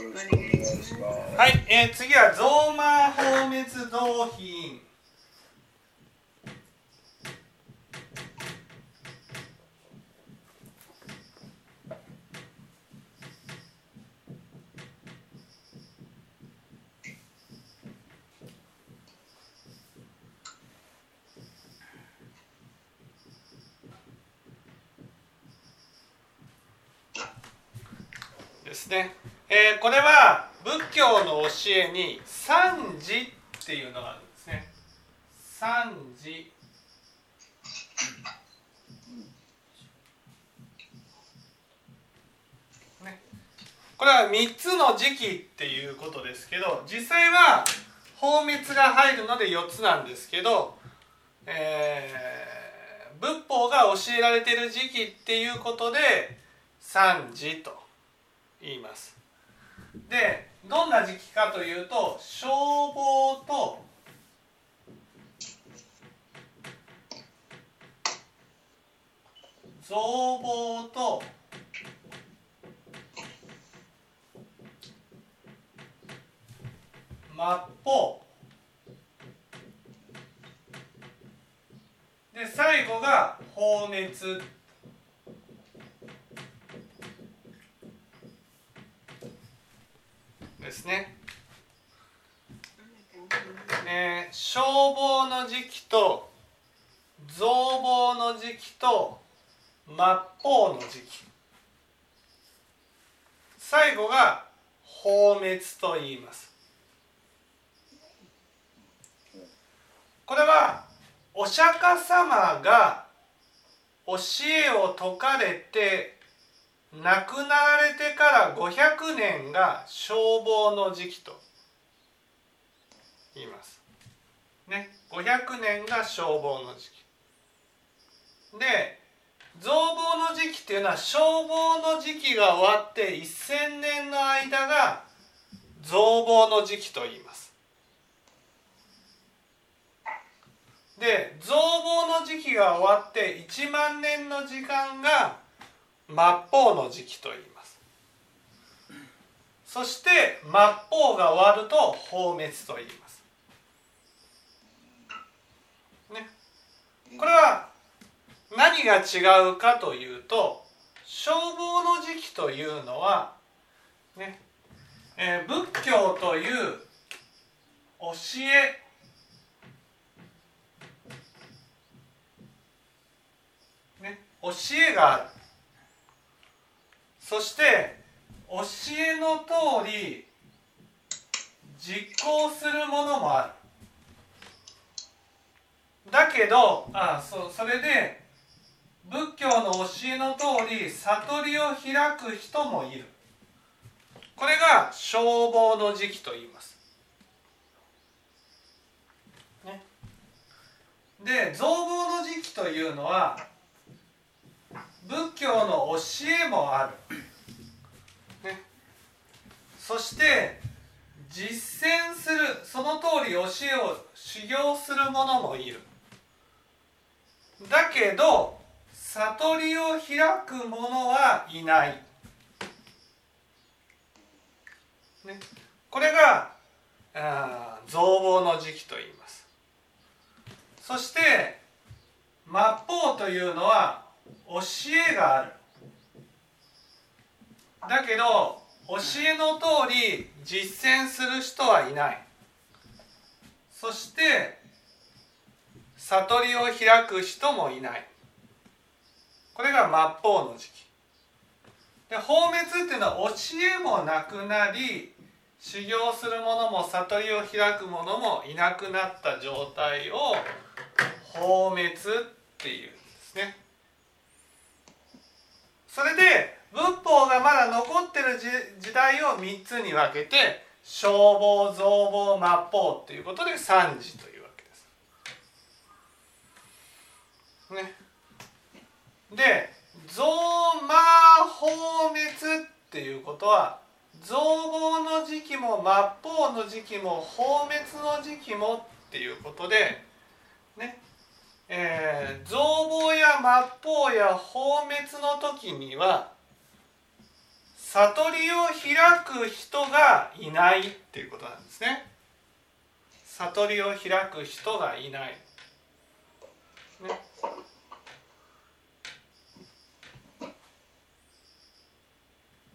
はい、えー、次はゾーマー放滅動品。ですね、これは仏教の教えに三時っていうのがあるんですね。三時。ね、これは3つの時期っていうことですけど実際は放滅が入るので4つなんですけど、えー、仏法が教えられている時期っていうことで三時と言います。でどんな時期かというと消防と造房と末法。で最後が放熱。ですね。えー、消防の時期と造防の時期と末法の時期最後が放滅と言いますこれはお釈迦様が教えを説かれて亡くなられてから500年が消防の時期と言います。ね、500年が消防の時期。で造防の時期っていうのは消防の時期が終わって1,000年の間が造防の時期と言います。で造防の時期が終わって1万年の時間が末法の時期と言います。そして末法が終わると放滅と言います。ね。これは何が違うかというと消防の時期というのはね、えー、仏教という教えね、教えがある。そして教えの通り実行するものもある。だけどあそそれで仏教の教えの通り悟りを開く人もいる。これが消防の時期と言います。ね、で造房の時期というのは仏教の教えもある、ね、そして実践するその通り教えを修行する者もいる。だけど悟りを開く者はいない、ね、これが造房の時期と言います。そして末法というのは教えがある。だけど教えの通り実践する人はいない。そして悟りを開く人もいない。これが末法の時期。で放滅っていうのは教えもなくなり修行する者も悟りを開く者もいなくなった状態を放滅っていうんですね。それで仏法がまだ残ってる時代を3つに分けて消防造防末法ということで三時というわけです。ね。で造魔放滅っていうことは造防の時期も末法の時期も放滅の時期もっていうことでねえー、造房や末法や放滅の時には悟りを開く人がいないっていうことなんですね。悟りを開く人がいない、ね、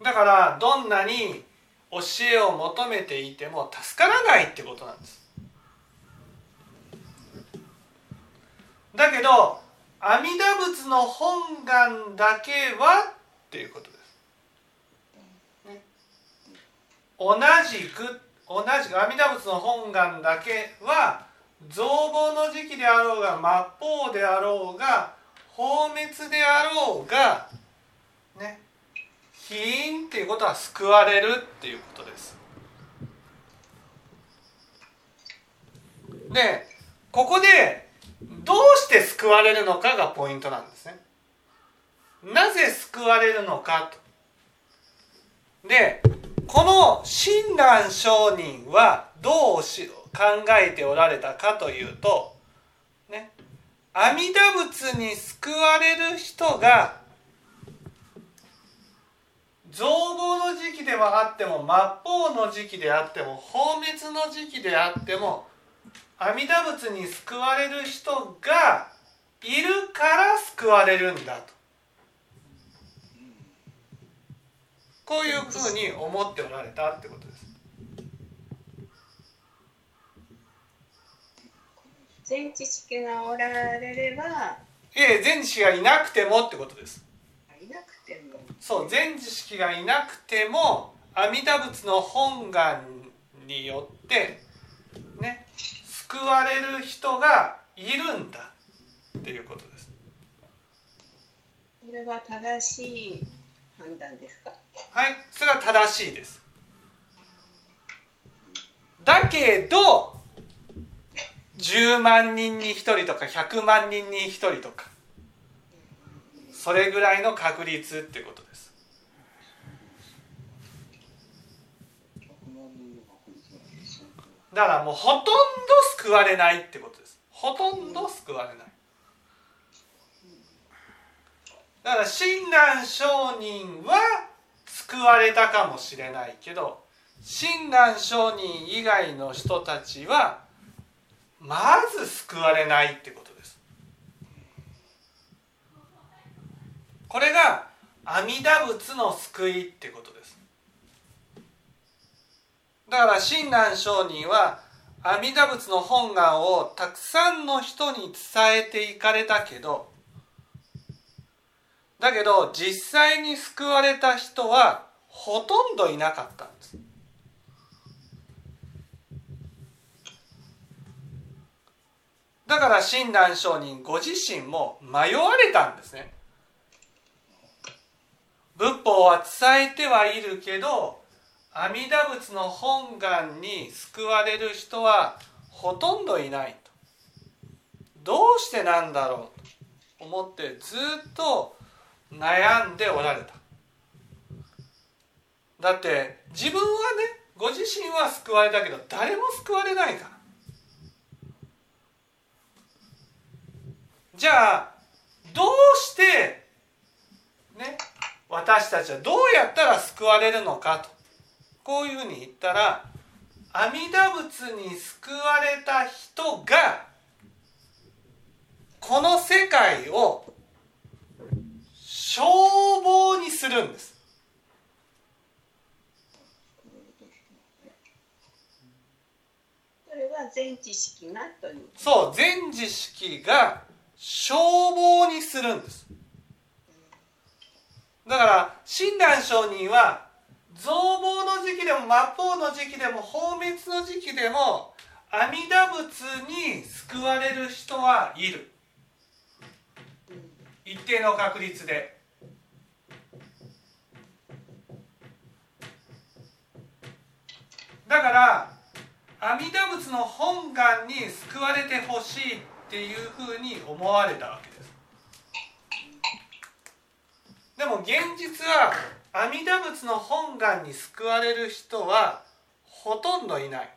だからどんなに教えを求めていても助からないってことなんです。だけど阿弥陀仏の本願だけはっていうことです。同じく同じく阿弥陀仏の本願だけは造語の時期であろうが末法であろうが放滅であろうがね起因っていうことは救われるっていうことです。でここでどうして救われるのかがポイントなんですね。なぜ救われるのかと。でこの親鸞上人はどうし考えておられたかというと、ね、阿弥陀仏に救われる人が造語の時期ではあっても末法の時期であっても放滅の時期であっても阿弥陀仏に救われる人がいるから救われるんだと。こういうふうに思っておられたってことです。全知識がおられればええ全知識がいなくてもってことです。いなくても。そう全知識がいなくても阿弥陀仏の本願によってね救われる人がいるんだっていうことです。これは正しい判断ですか？はい、それは正しいです。だけど10万人に1人とか100万人に1人とかそれぐらいの確率っていうことです。だからもうほとんど救われないってことです。ほとんど救われない。だから親鸞上人は救われたかもしれないけど親鸞上人以外の人たちはまず救われないってことです。これが阿弥陀仏の救いってことです。だから親鸞上人は阿弥陀仏の本願をたくさんの人に伝えていかれたけどだけど実際に救われた人はほとんどいなかったんです。だから親鸞上人ご自身も迷われたんですね。仏法は伝えてはいるけど阿弥陀仏の本願に救われる人はほとんどいないと。どうしてなんだろうと思ってずっと悩んでおられた。だって自分はねご自身は救われたけど誰も救われないから。じゃあどうしてね私たちはどうやったら救われるのかと。こういうふうに言ったら阿弥陀仏に救われた人がこの世界を消防にするんです。それは全知識がというそう全知識が消防にするんですだから親鸞上人は造房の時期でも末法の時期でも放滅の時期でも阿弥陀仏に救われる人はいる。一定の確率で。だから阿弥陀仏の本願に救われてほしいっていうふうに思われたわけです。でも現実は阿弥陀仏の本願に救われる人はほとんどいない。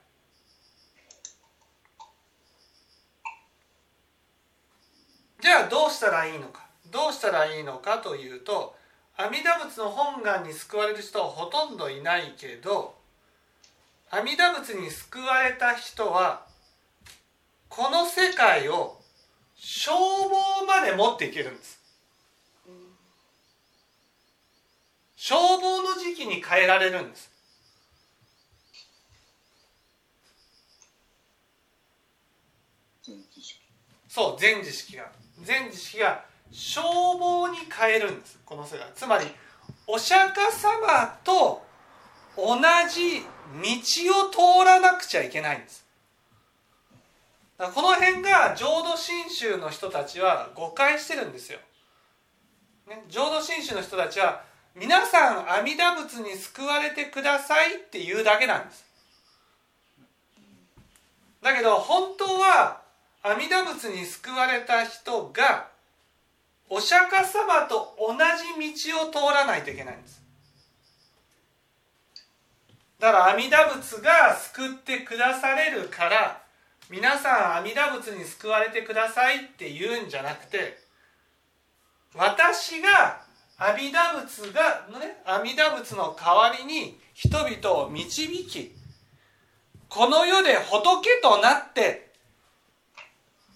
じゃあどうしたらいいのか？どうしたらいいのかというと阿弥陀仏の本願に救われる人はほとんどいないけど阿弥陀仏に救われた人はこの世界を消防まで持っていけるんです。消防の時期に変えられるんです。そう全知識が。全知識が消防に変えるんです。この世界。つまりお釈迦様と同じ道を通らなくちゃいけないんです。この辺が浄土真宗の人たちは誤解してるんですよ、ね、浄土真宗の人たちは皆さん阿弥陀仏に救われてくださいって言うだけなんです。だけど本当は阿弥陀仏に救われた人がお釈迦様と同じ道を通らないといけないんです。だから阿弥陀仏が救ってくだされるから皆さん阿弥陀仏に救われてくださいって言うんじゃなくて私が阿弥陀仏が、ね、阿弥陀仏の代わりに人々を導きこの世で仏となって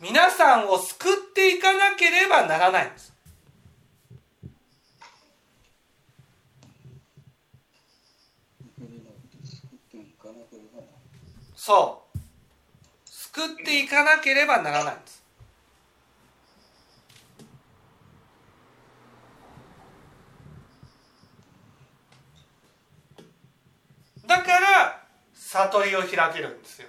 皆さんを救っていかなければならないんです。そう。救っていかなければならないんですだから悟りを開けるんですよ。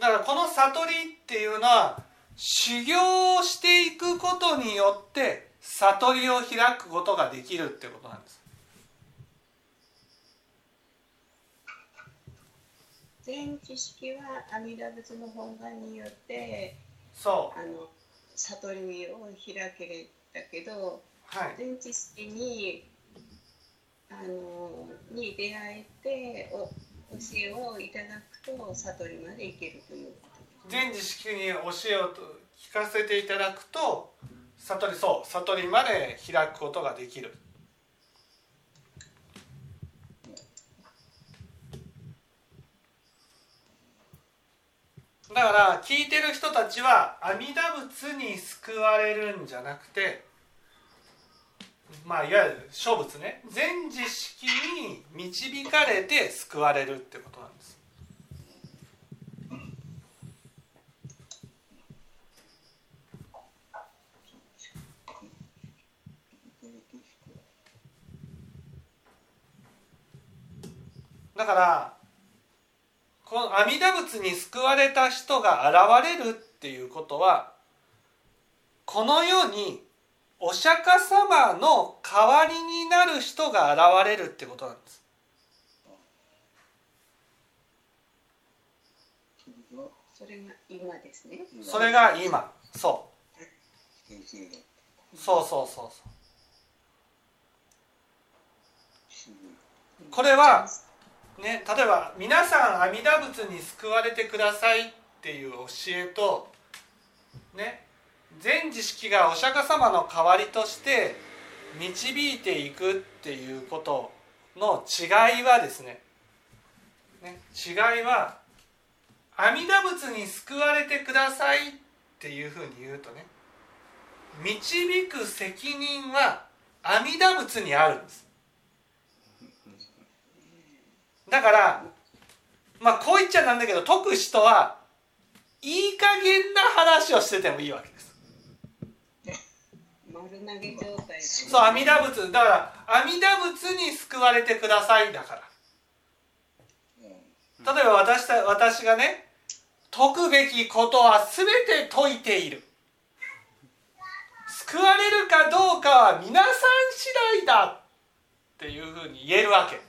だからこの悟りっていうのは修行をしていくことによって悟りを開くことができるってことなんです。全知識は阿弥陀仏の本願によってそう。あの悟りを開けたけど、はい、全知識にあのに出会えてお教えをいただくと悟りまでいけるという全知識に教えを聞かせていただくと悟りそう悟りまで開くことができる。だから聞いてる人たちは阿弥陀仏に救われるんじゃなくてまあいわゆる諸仏ね全知識に導かれて救われるってことなんです。だからこの阿弥陀仏に救われた人が現れるっていうことはこの世にお釈迦様の代わりになる人が現れるってことなんです。それが今ですね。それが今、そう。そうそうそうそう。これはね、例えば皆さん阿弥陀仏に救われてくださいっていう教えとね全知識がお釈迦様の代わりとして導いていくっていうことの違いはですねね違いは阿弥陀仏に救われてくださいっていうふうに言うとね導く責任は阿弥陀仏にあるんです。だからまあこう言っちゃなんだけど解く人はいい加減な話をしててもいいわけです。丸投げ状態そう阿弥陀仏。だから阿弥陀仏に救われてくださいだから。例えば私た私がね解くべきことは全て解いている。救われるかどうかは皆さん次第だっていうふうに言えるわけ。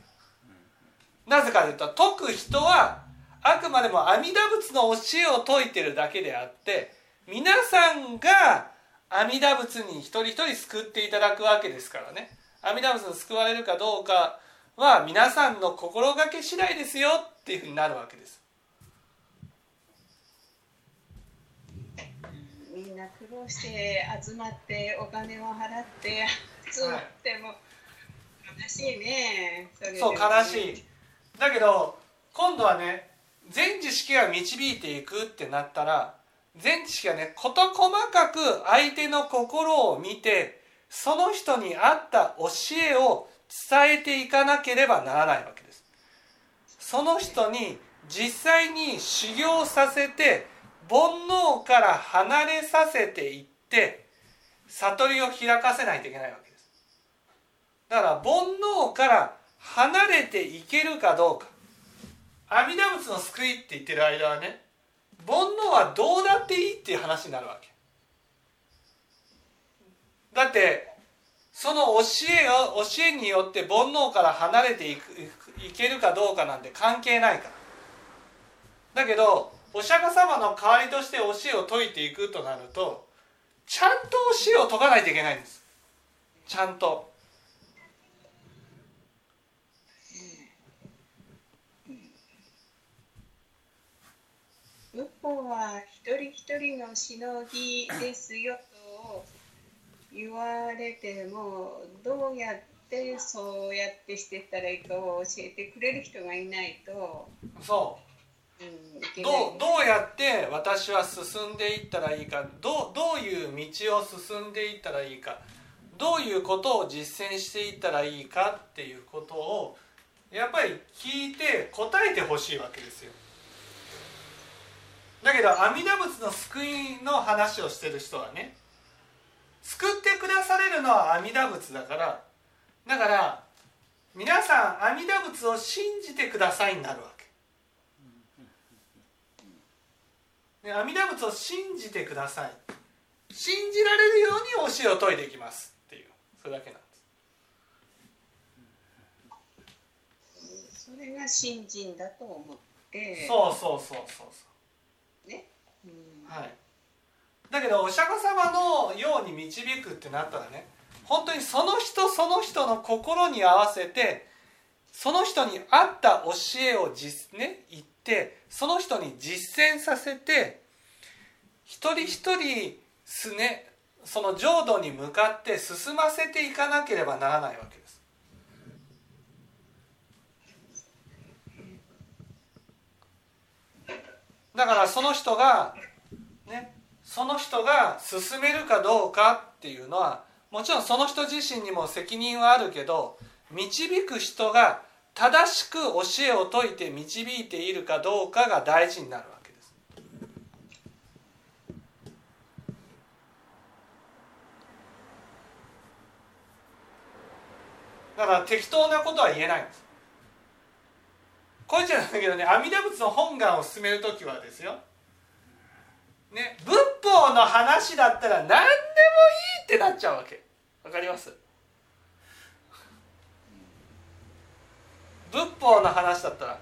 なぜかというと解く人はあくまでも阿弥陀仏の教えを説いてるだけであって皆さんが阿弥陀仏に一人一人救っていただくわけですからね。阿弥陀仏に救われるかどうかは皆さんの心がけ次第ですよっていうふうになるわけです。みんな苦労して集まってお金を払ってつっても悲しいね。それでそうも悲しい。だけど今度はね全知識が導いていくってなったら全知識がね事細かく相手の心を見てその人に合った教えを伝えていかなければならないわけです。その人に実際に修行させて煩悩から離れさせていって悟りを開かせないといけないわけです。だから煩悩から離れていけるかどうか。阿弥陀仏の救いって言ってる間はね煩悩はどうだっていいっていう話になるわけ。だってその教えを教えによって煩悩から離れていくいけるかどうかなんて関係ないから。だけどお釈迦様の代わりとして教えを説いていくとなるとちゃんと教えを説かないといけないんです。ちゃんと仏法は一人一人のしのぎですよと言われてもどうやってそうやってしていったらいいかを教えてくれる人がいないと、そううん、ど。うどうやって私は進んでいったらいいかどうどういう道を進んでいったらいいかどういうことを実践していったらいいかっていうことをやっぱり聞いて答えてほしいわけですよ。だけど阿弥陀仏の救いの話をしてる人はね救ってくだされるのは阿弥陀仏だからだから皆さん阿弥陀仏を信じてくださいになるわけ。ね、阿弥陀仏を信じてください。信じられるように教えを説いていきますっていう。それだけなんです。それが信心だと思って、そうそうそうそうそうはいだけどお釈迦様のように導くってなったらね本当にその人その人の心に合わせてその人に合った教えを実ね言ってその人に実践させて一人一人すねその浄土に向かって進ませていかなければならないわけです。だからその人がねその人が進めるかどうかっていうのはもちろんその人自身にも責任はあるけど導く人が正しく教えを説いて導いているかどうかが大事になるわけです。だから適当なことは言えないんです。こいつじゃないけどね阿弥陀仏の本願を進める時はですよ。ね仏法の話だったら何でもいいってなっちゃうわけ。わかります？仏法の話だったら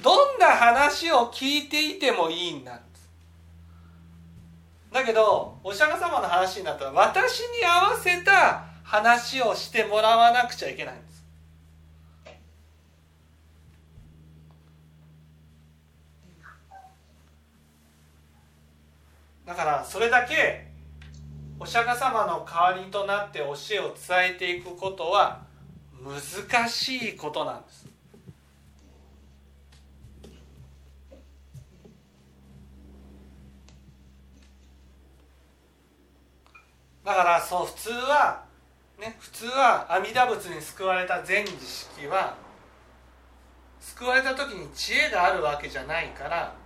どんな話を聞いていてもいいんだだけどお釈迦様の話になったら私に合わせた話をしてもらわなくちゃいけないんです。だからそれだけお釈迦様の代わりとなって教えを伝えていくことは難しいことなんです。だからそう普通はね普通は阿弥陀仏に救われた全知識は救われた時に知恵があるわけじゃないから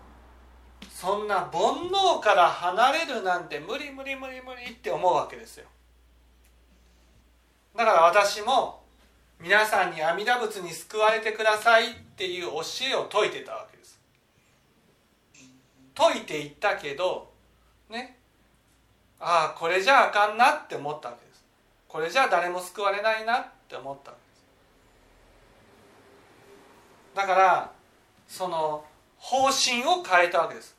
そんな煩悩から離れるなんて無理無理無理無理って思うわけですよ。だから私も皆さんに阿弥陀仏に救われてくださいっていう教えを説いてたわけです。説いていったけどね。ああこれじゃあかんなって思ったわけです。これじゃあ誰も救われないなって思ったわけです。だからその方針を変えたわけです。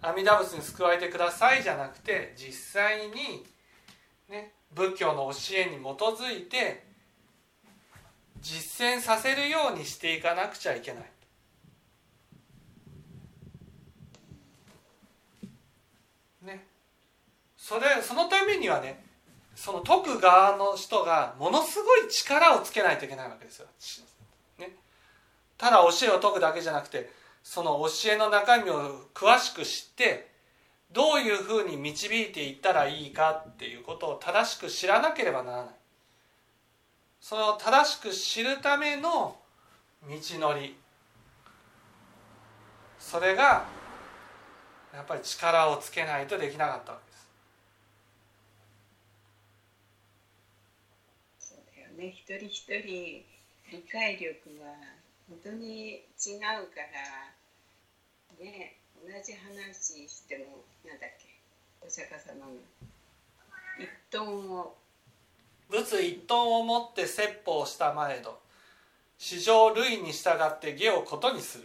阿弥陀仏に救われてくださいじゃなくて実際に、ね、仏教の教えに基づいて実践させるようにしていかなくちゃいけない。ね、それそのためにはねその解く側の人がものすごい力をつけないといけないわけですよ。ね、ただ教えを解くだけじゃなくてその教えの中身を詳しく知ってどういうふうに導いていったらいいかっていうことを正しく知らなければならない。その正しく知るための道のり。それがやっぱり力をつけないとできなかったわけです。そうだよね。一人一人理解力は本当に違うからね同じ話してもなんだっけ？お釈迦様の。一トンを。仏一トンを持って説法したまれど史上類に従って下をことにする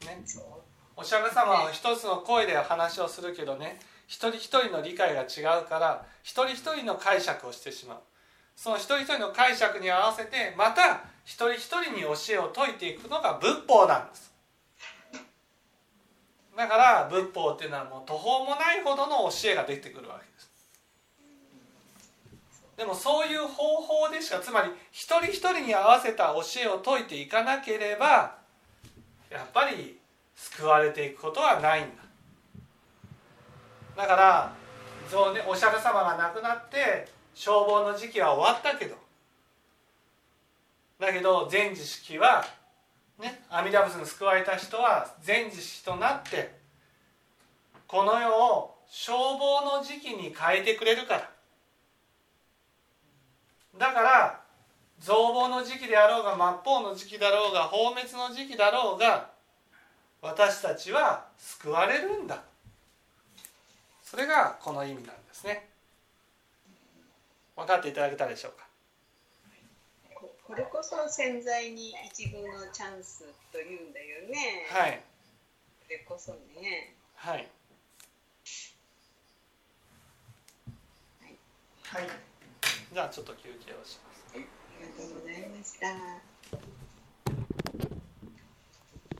と、ね、お釈迦様は一つの声で話をするけどね一人一人の理解が違うから一人一人の解釈をしてしまう。その一人一人の解釈に合わせてまた一人一人に教えを説いていくのが仏法なんです。だから仏法っていうのはもう途方もないほどの教えが出てくるわけです。でもそういう方法でしかつまり一人一人に合わせた教えを説いていかなければやっぱり救われていくことはないんだ。だからお釈迦様が亡くなって消防の時期は終わったけど。だけど全知識はね阿弥陀仏に救われた人は全知識となってこの世を消防の時期に変えてくれるから。だから造房の時期であろうが末法の時期だろうが放滅の時期だろうが私たちは救われるんだ。それがこの意味なんですね。分かっていただけたでしょうか？これこそ潜在に一分のチャンスというんだよね。はい。これこそね。はい。はい、はい、じゃあちょっと休憩をします、はい、ありがとうございました